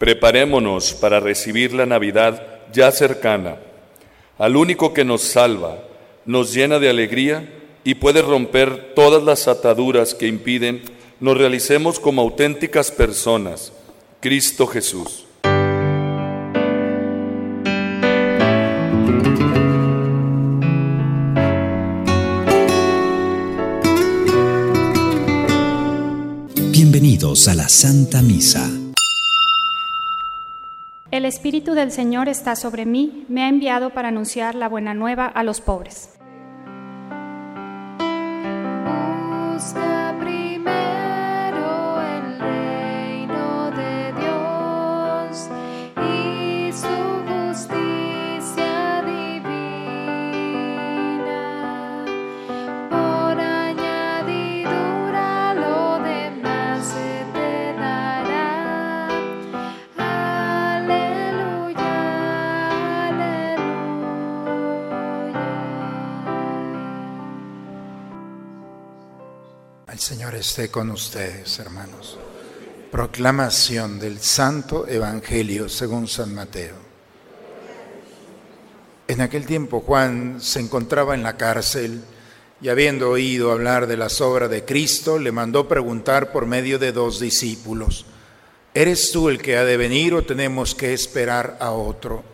Preparémonos para recibir la Navidad ya cercana, al único que nos salva, nos llena de alegría y puede romper todas las ataduras que impiden nos realicemos como auténticas personas, Cristo Jesús. Bienvenidos a la Santa Misa. El Espíritu del Señor está sobre mí, me ha enviado para anunciar la buena nueva a los pobres. Señor esté con ustedes, hermanos. Proclamación del Santo Evangelio según San Mateo. En aquel tiempo Juan se encontraba en la cárcel y habiendo oído hablar de las obras de Cristo, le mandó preguntar por medio de dos discípulos, ¿eres tú el que ha de venir o tenemos que esperar a otro?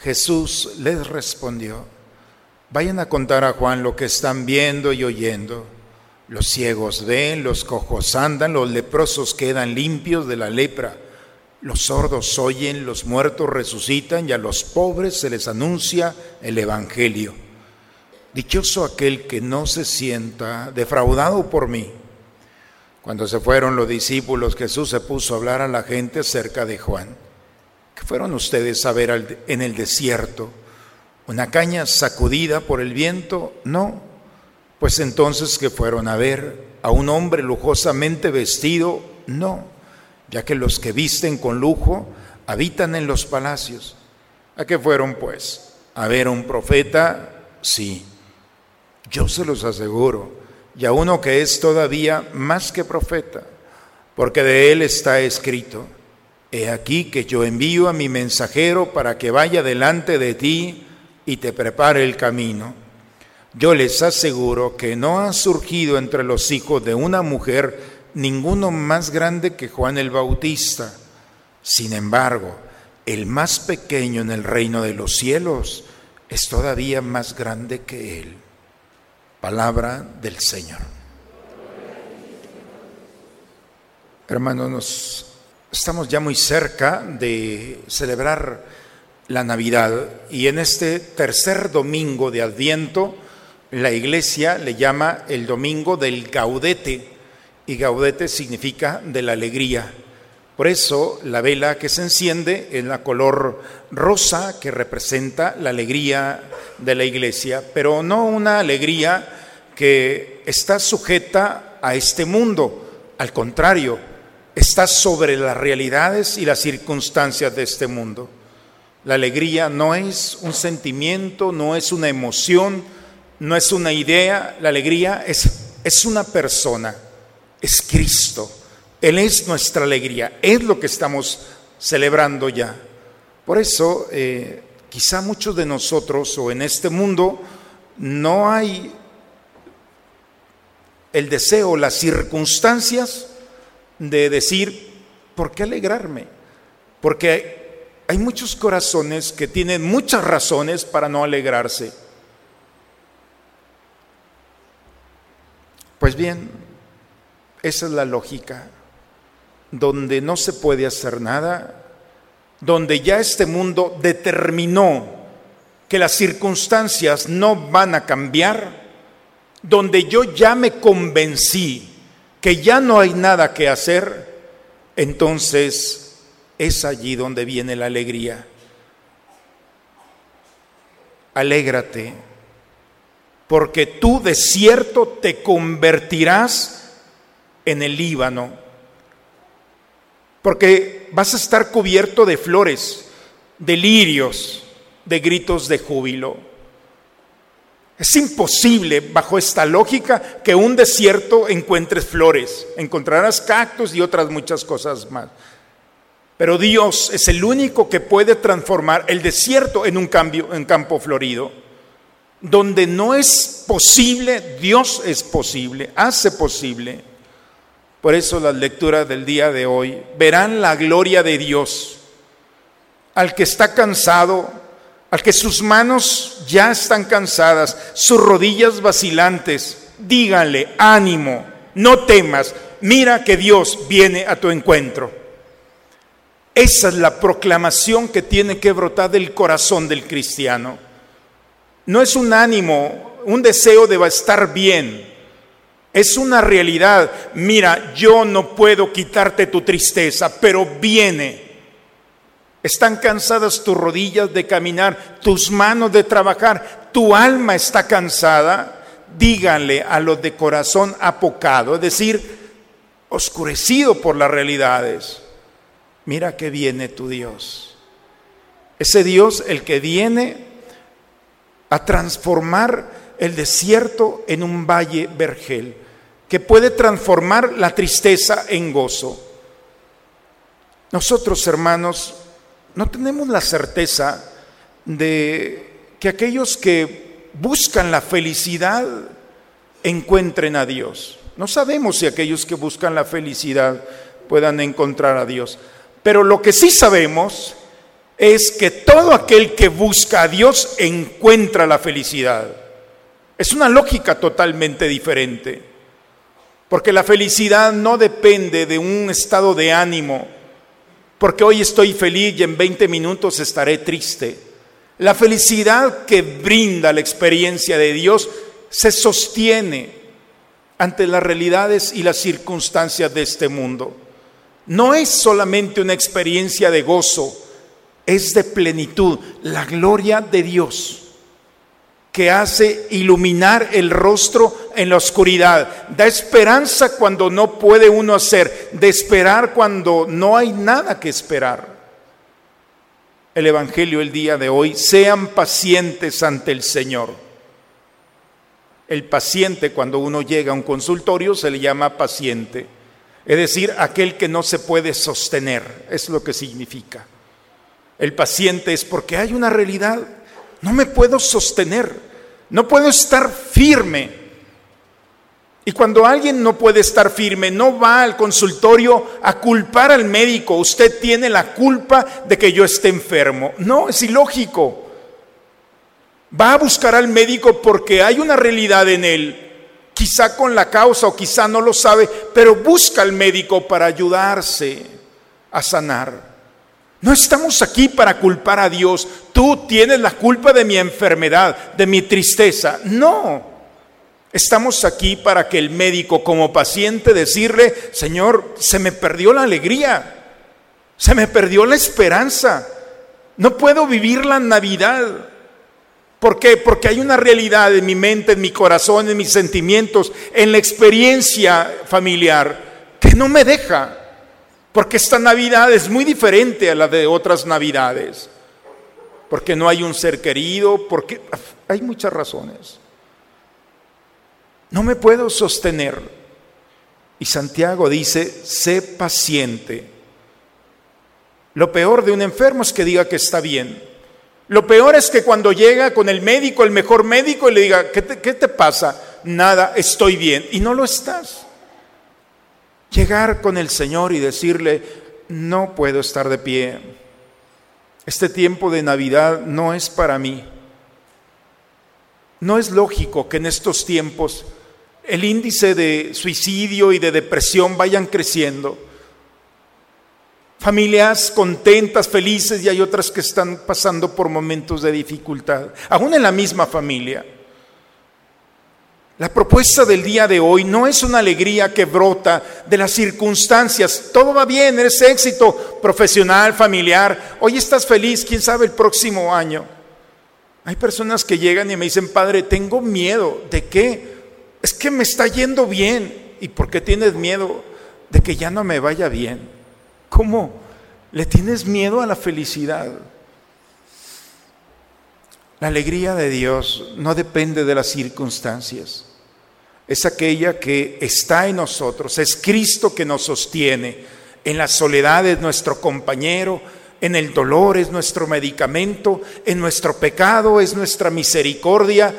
Jesús les respondió, vayan a contar a Juan lo que están viendo y oyendo. Los ciegos ven, los cojos andan, los leprosos quedan limpios de la lepra, los sordos oyen, los muertos resucitan y a los pobres se les anuncia el Evangelio. Dichoso aquel que no se sienta defraudado por mí. Cuando se fueron los discípulos, Jesús se puso a hablar a la gente acerca de Juan. ¿Qué fueron ustedes a ver en el desierto? ¿Una caña sacudida por el viento? No pues entonces que fueron a ver a un hombre lujosamente vestido, no, ya que los que visten con lujo habitan en los palacios. ¿A qué fueron pues? ¿A ver a un profeta? Sí, yo se los aseguro, y a uno que es todavía más que profeta, porque de él está escrito, he aquí que yo envío a mi mensajero para que vaya delante de ti y te prepare el camino. Yo les aseguro que no ha surgido entre los hijos de una mujer ninguno más grande que Juan el Bautista. Sin embargo, el más pequeño en el reino de los cielos es todavía más grande que él. Palabra del Señor. Hermanos, estamos ya muy cerca de celebrar la Navidad y en este tercer domingo de Adviento, la iglesia le llama el domingo del gaudete y gaudete significa de la alegría. Por eso la vela que se enciende es la color rosa que representa la alegría de la iglesia, pero no una alegría que está sujeta a este mundo, al contrario, está sobre las realidades y las circunstancias de este mundo. La alegría no es un sentimiento, no es una emoción, no es una idea, la alegría es, es una persona, es Cristo. Él es nuestra alegría, es lo que estamos celebrando ya. Por eso, eh, quizá muchos de nosotros o en este mundo no hay el deseo, las circunstancias de decir, ¿por qué alegrarme? Porque hay muchos corazones que tienen muchas razones para no alegrarse. Pues bien, esa es la lógica, donde no se puede hacer nada, donde ya este mundo determinó que las circunstancias no van a cambiar, donde yo ya me convencí que ya no hay nada que hacer, entonces es allí donde viene la alegría. Alégrate porque tú de cierto te convertirás en el Líbano, porque vas a estar cubierto de flores, de lirios, de gritos de júbilo. Es imposible, bajo esta lógica, que un desierto encuentres flores. Encontrarás cactus y otras muchas cosas más. Pero Dios es el único que puede transformar el desierto en un cambio, en campo florido. Donde no es posible, Dios es posible, hace posible. Por eso las lecturas del día de hoy verán la gloria de Dios. Al que está cansado, al que sus manos ya están cansadas, sus rodillas vacilantes, díganle, ánimo, no temas, mira que Dios viene a tu encuentro. Esa es la proclamación que tiene que brotar del corazón del cristiano. No es un ánimo, un deseo de estar bien. Es una realidad. Mira, yo no puedo quitarte tu tristeza, pero viene. Están cansadas tus rodillas de caminar, tus manos de trabajar, tu alma está cansada. Díganle a los de corazón apocado, es decir, oscurecido por las realidades mira que viene tu Dios. Ese Dios el que viene a transformar el desierto en un valle vergel, que puede transformar la tristeza en gozo. Nosotros, hermanos, no tenemos la certeza de que aquellos que buscan la felicidad encuentren a Dios. No sabemos si aquellos que buscan la felicidad puedan encontrar a Dios. Pero lo que sí sabemos es que todo aquel que busca a Dios encuentra la felicidad. Es una lógica totalmente diferente. Porque la felicidad no depende de un estado de ánimo. Porque hoy estoy feliz y en 20 minutos estaré triste. La felicidad que brinda la experiencia de Dios se sostiene ante las realidades y las circunstancias de este mundo no es solamente una experiencia de gozo, es de plenitud, la gloria de Dios que hace iluminar el rostro en la oscuridad, da esperanza cuando no puede uno hacer, de esperar cuando no hay nada que esperar. El Evangelio el día de hoy, sean pacientes ante el Señor. El paciente cuando uno llega a un consultorio se le llama paciente es decir, aquel que no se puede sostener, es lo que significa. El paciente es porque hay una realidad, no me puedo sostener, no puedo estar firme. Y cuando alguien no puede estar firme, no va al consultorio a culpar al médico, usted tiene la culpa de que yo esté enfermo. No, es ilógico. Va a buscar al médico porque hay una realidad en él quizá con la causa o quizá no lo sabe, pero busca al médico para ayudarse a sanar. No estamos aquí para culpar a Dios. Tú tienes la culpa de mi enfermedad, de mi tristeza. No. Estamos aquí para que el médico como paciente decirle, Señor, se me perdió la alegría, se me perdió la esperanza, no puedo vivir la Navidad. ¿Por qué? Porque hay una realidad en mi mente, en mi corazón, en mis sentimientos, en la experiencia familiar que no me deja. Porque esta Navidad es muy diferente a la de otras Navidades. Porque no hay un ser querido, porque hay muchas razones. No me puedo sostener. Y Santiago dice, sé paciente. Lo peor de un enfermo es que diga que está bien. Lo peor es que cuando llega con el médico, el mejor médico, y le diga, ¿qué te, pasa? Nada, estoy bien. Y no lo estás. Llegar con el Señor y decirle, no puedo estar de pie. Este tiempo de Navidad no es para mí. No es lógico que en estos tiempos el índice de suicidio y de depresión vayan creciendo familias contentas, felices y hay otras que están pasando por momentos de dificultad, aún en la misma familia. La propuesta del día de hoy no es una alegría que brota de las circunstancias. Todo va bien, eres éxito profesional, familiar. Hoy estás feliz, quién sabe el próximo año. Hay personas que llegan y me dicen, Padre, tengo miedo. ¿De qué? Es que me está yendo bien. ¿Y por qué tienes miedo de que ya no me vaya bien? ¿Cómo? ¿Le tienes miedo a la felicidad? La alegría de Dios no depende de las circunstancias. Es aquella que está en nosotros, es Cristo que nos sostiene, En la soledad es nuestro compañero, en el dolor es nuestro medicamento, en nuestro pecado es nuestra misericordia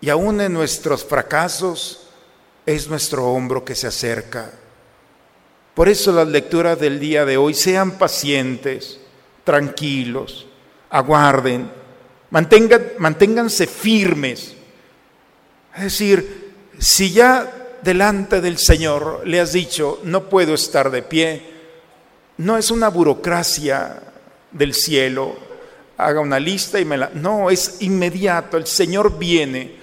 y aún en nuestros fracasos es nuestro hombro que se acerca. Por eso las lecturas del día de hoy sean pacientes, tranquilos, aguarden, manténganse firmes. Es decir, si ya delante del Señor le has dicho, no puedo estar de pie, no es una burocracia del cielo, haga una lista y me la... No, es inmediato, el Señor viene.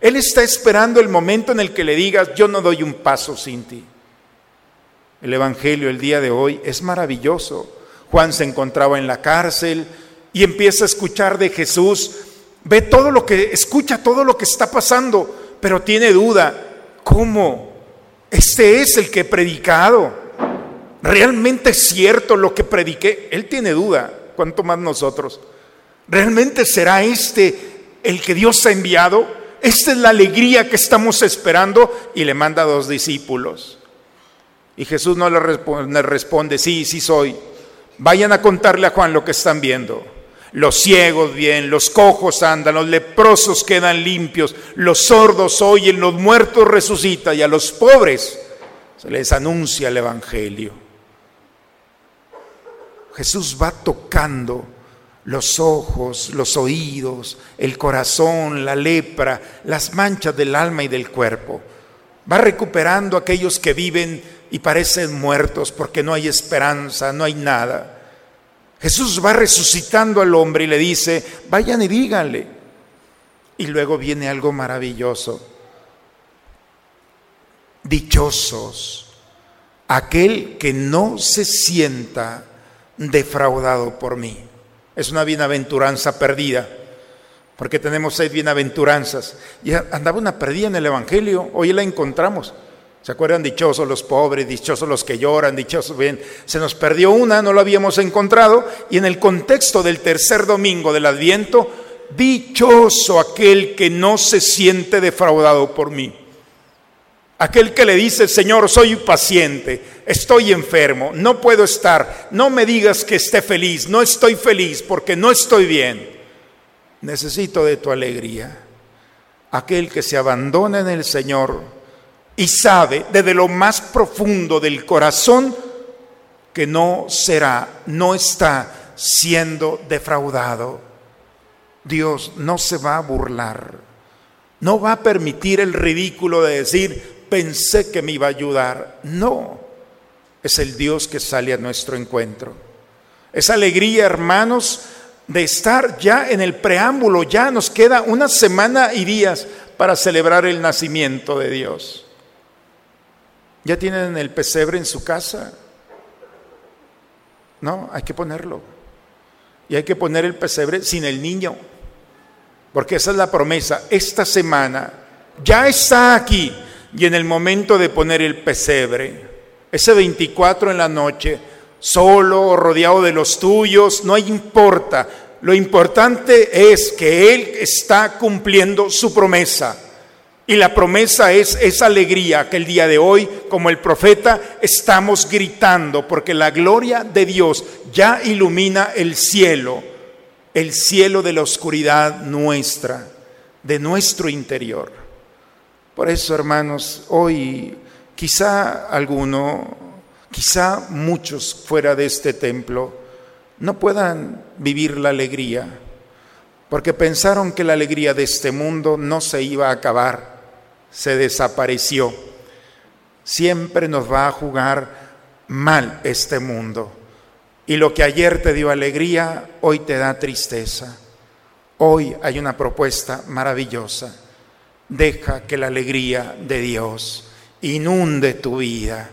Él está esperando el momento en el que le digas, yo no doy un paso sin ti. El Evangelio el día de hoy es maravilloso. Juan se encontraba en la cárcel y empieza a escuchar de Jesús, ve todo lo que, escucha todo lo que está pasando, pero tiene duda, ¿cómo? Este es el que he predicado. ¿Realmente es cierto lo que prediqué? Él tiene duda, ¿cuánto más nosotros? ¿Realmente será este el que Dios ha enviado? Esta es la alegría que estamos esperando y le manda a dos discípulos. Y Jesús no le responde, responde, sí, sí soy. Vayan a contarle a Juan lo que están viendo. Los ciegos bien, los cojos andan, los leprosos quedan limpios, los sordos oyen, los muertos resucitan y a los pobres se les anuncia el Evangelio. Jesús va tocando los ojos, los oídos, el corazón, la lepra, las manchas del alma y del cuerpo. Va recuperando a aquellos que viven y parecen muertos porque no hay esperanza, no hay nada. Jesús va resucitando al hombre y le dice, vayan y díganle. Y luego viene algo maravilloso. Dichosos aquel que no se sienta defraudado por mí. Es una bienaventuranza perdida, porque tenemos seis bienaventuranzas. Y andaba una perdida en el Evangelio, hoy la encontramos. ¿Se acuerdan? Dichosos los pobres, dichosos los que lloran, dichosos bien. Se nos perdió una, no lo habíamos encontrado. Y en el contexto del tercer domingo del Adviento, dichoso aquel que no se siente defraudado por mí. Aquel que le dice, Señor, soy paciente, estoy enfermo, no puedo estar, no me digas que esté feliz, no estoy feliz porque no estoy bien. Necesito de tu alegría. Aquel que se abandona en el Señor y sabe desde lo más profundo del corazón que no será, no está siendo defraudado. Dios no se va a burlar, no va a permitir el ridículo de decir, pensé que me iba a ayudar. No, es el Dios que sale a nuestro encuentro. Esa alegría, hermanos, de estar ya en el preámbulo, ya nos queda una semana y días para celebrar el nacimiento de Dios. ¿Ya tienen el pesebre en su casa? No, hay que ponerlo. Y hay que poner el pesebre sin el niño. Porque esa es la promesa. Esta semana ya está aquí. Y en el momento de poner el pesebre, ese 24 en la noche, solo o rodeado de los tuyos, no importa. Lo importante es que Él está cumpliendo su promesa. Y la promesa es esa alegría que el día de hoy, como el profeta, estamos gritando, porque la gloria de Dios ya ilumina el cielo, el cielo de la oscuridad nuestra, de nuestro interior. Por eso, hermanos, hoy quizá alguno, quizá muchos fuera de este templo, no puedan vivir la alegría, porque pensaron que la alegría de este mundo no se iba a acabar se desapareció. Siempre nos va a jugar mal este mundo. Y lo que ayer te dio alegría, hoy te da tristeza. Hoy hay una propuesta maravillosa. Deja que la alegría de Dios inunde tu vida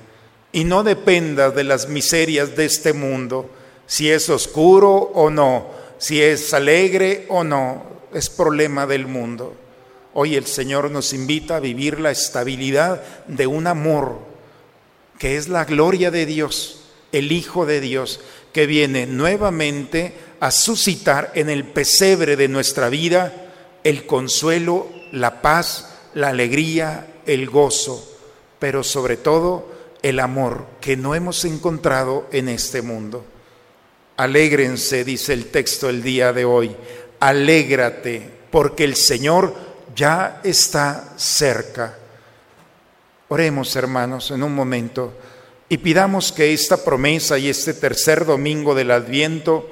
y no dependas de las miserias de este mundo, si es oscuro o no, si es alegre o no, es problema del mundo. Hoy el Señor nos invita a vivir la estabilidad de un amor que es la gloria de Dios, el Hijo de Dios, que viene nuevamente a suscitar en el pesebre de nuestra vida el consuelo, la paz, la alegría, el gozo, pero sobre todo el amor que no hemos encontrado en este mundo. Alégrense, dice el texto el día de hoy, alégrate, porque el Señor ya está cerca. Oremos, hermanos, en un momento y pidamos que esta promesa y este tercer domingo del Adviento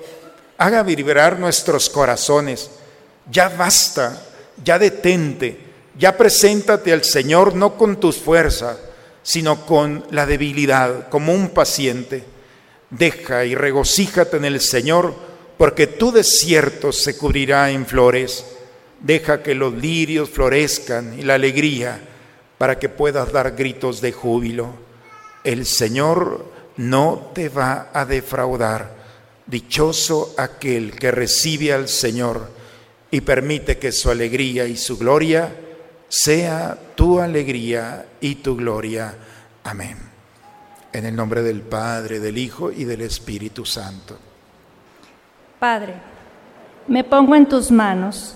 haga vibrar nuestros corazones. Ya basta, ya detente, ya preséntate al Señor no con tus fuerzas, sino con la debilidad, como un paciente. Deja y regocíjate en el Señor, porque tu desierto se cubrirá en flores. Deja que los lirios florezcan y la alegría, para que puedas dar gritos de júbilo. El Señor no te va a defraudar. Dichoso aquel que recibe al Señor y permite que su alegría y su gloria sea tu alegría y tu gloria. Amén. En el nombre del Padre, del Hijo y del Espíritu Santo. Padre, me pongo en tus manos,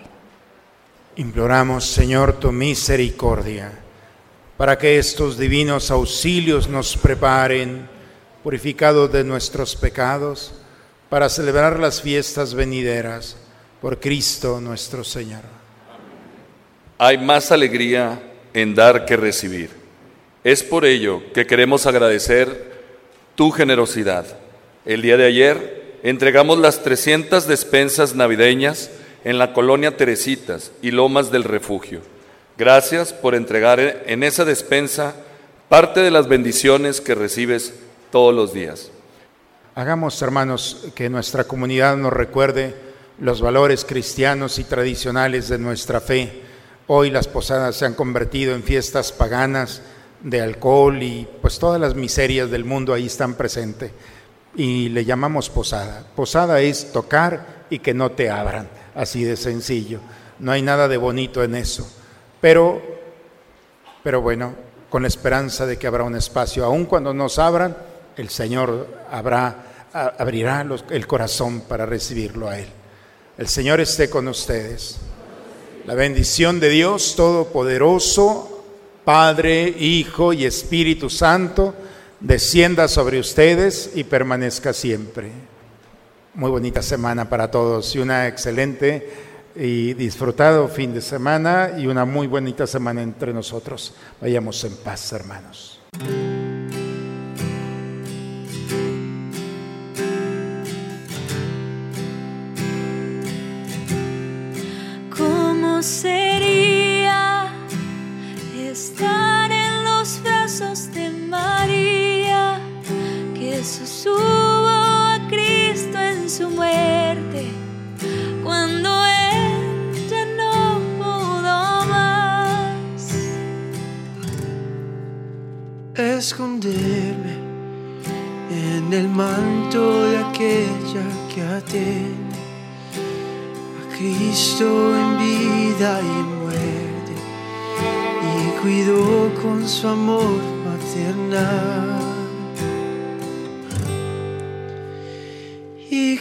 Imploramos, Señor, tu misericordia, para que estos divinos auxilios nos preparen, purificados de nuestros pecados, para celebrar las fiestas venideras por Cristo nuestro Señor. Hay más alegría en dar que recibir. Es por ello que queremos agradecer tu generosidad. El día de ayer entregamos las 300 despensas navideñas en la colonia Teresitas y Lomas del Refugio. Gracias por entregar en esa despensa parte de las bendiciones que recibes todos los días. Hagamos, hermanos, que nuestra comunidad nos recuerde los valores cristianos y tradicionales de nuestra fe Hoy las posadas se han convertido en fiestas paganas de alcohol y pues todas las miserias del mundo ahí están presentes. Y le llamamos posada. Posada es tocar y que no te abran, así de sencillo. No hay nada de bonito en eso. Pero, pero bueno, con la esperanza de que habrá un espacio, aun cuando nos abran, el Señor habrá, abrirá el corazón para recibirlo a Él. El Señor esté con ustedes. La bendición de Dios Todopoderoso, Padre, Hijo y Espíritu Santo, descienda sobre ustedes y permanezca siempre. Muy bonita semana para todos y una excelente y disfrutado fin de semana y una muy bonita semana entre nosotros. Vayamos en paz, hermanos. Cuidó con su amor maternal. Y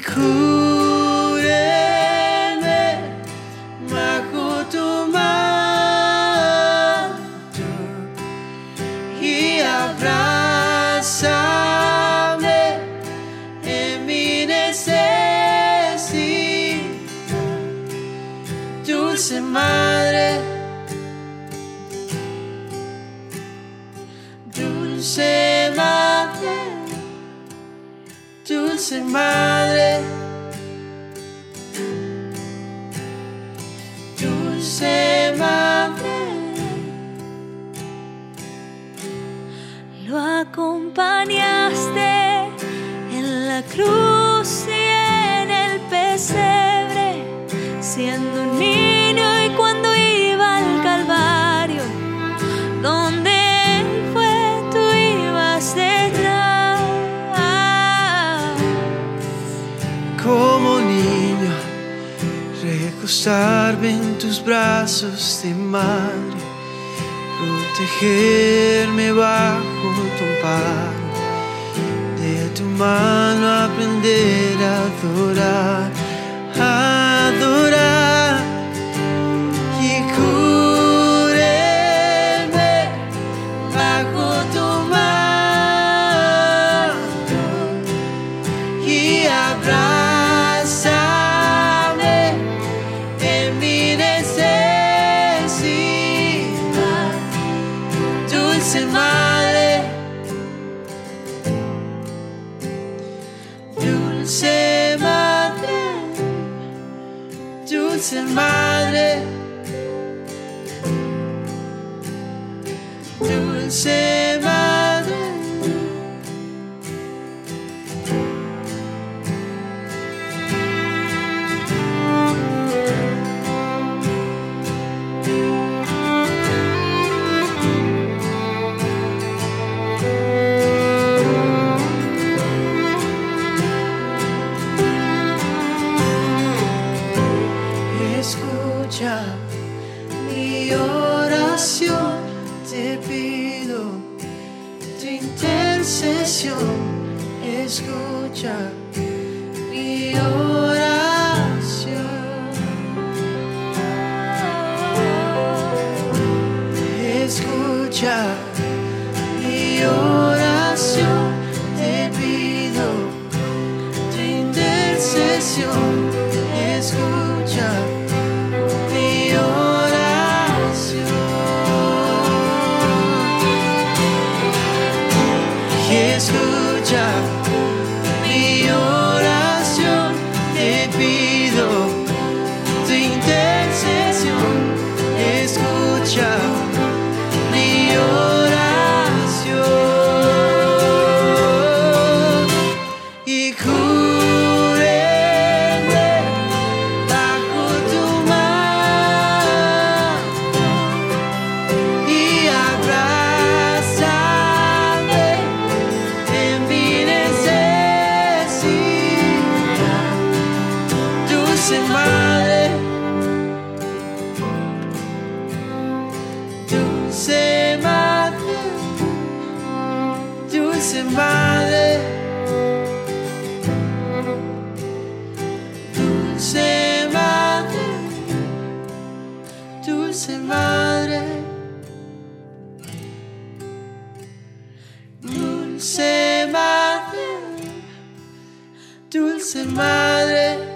madre, dulce madre. Lo acompañaste en la cruz posarme en tus brazos de madre, protegerme bajo tu amparo, de tu mano aprender a adorar. ser madre.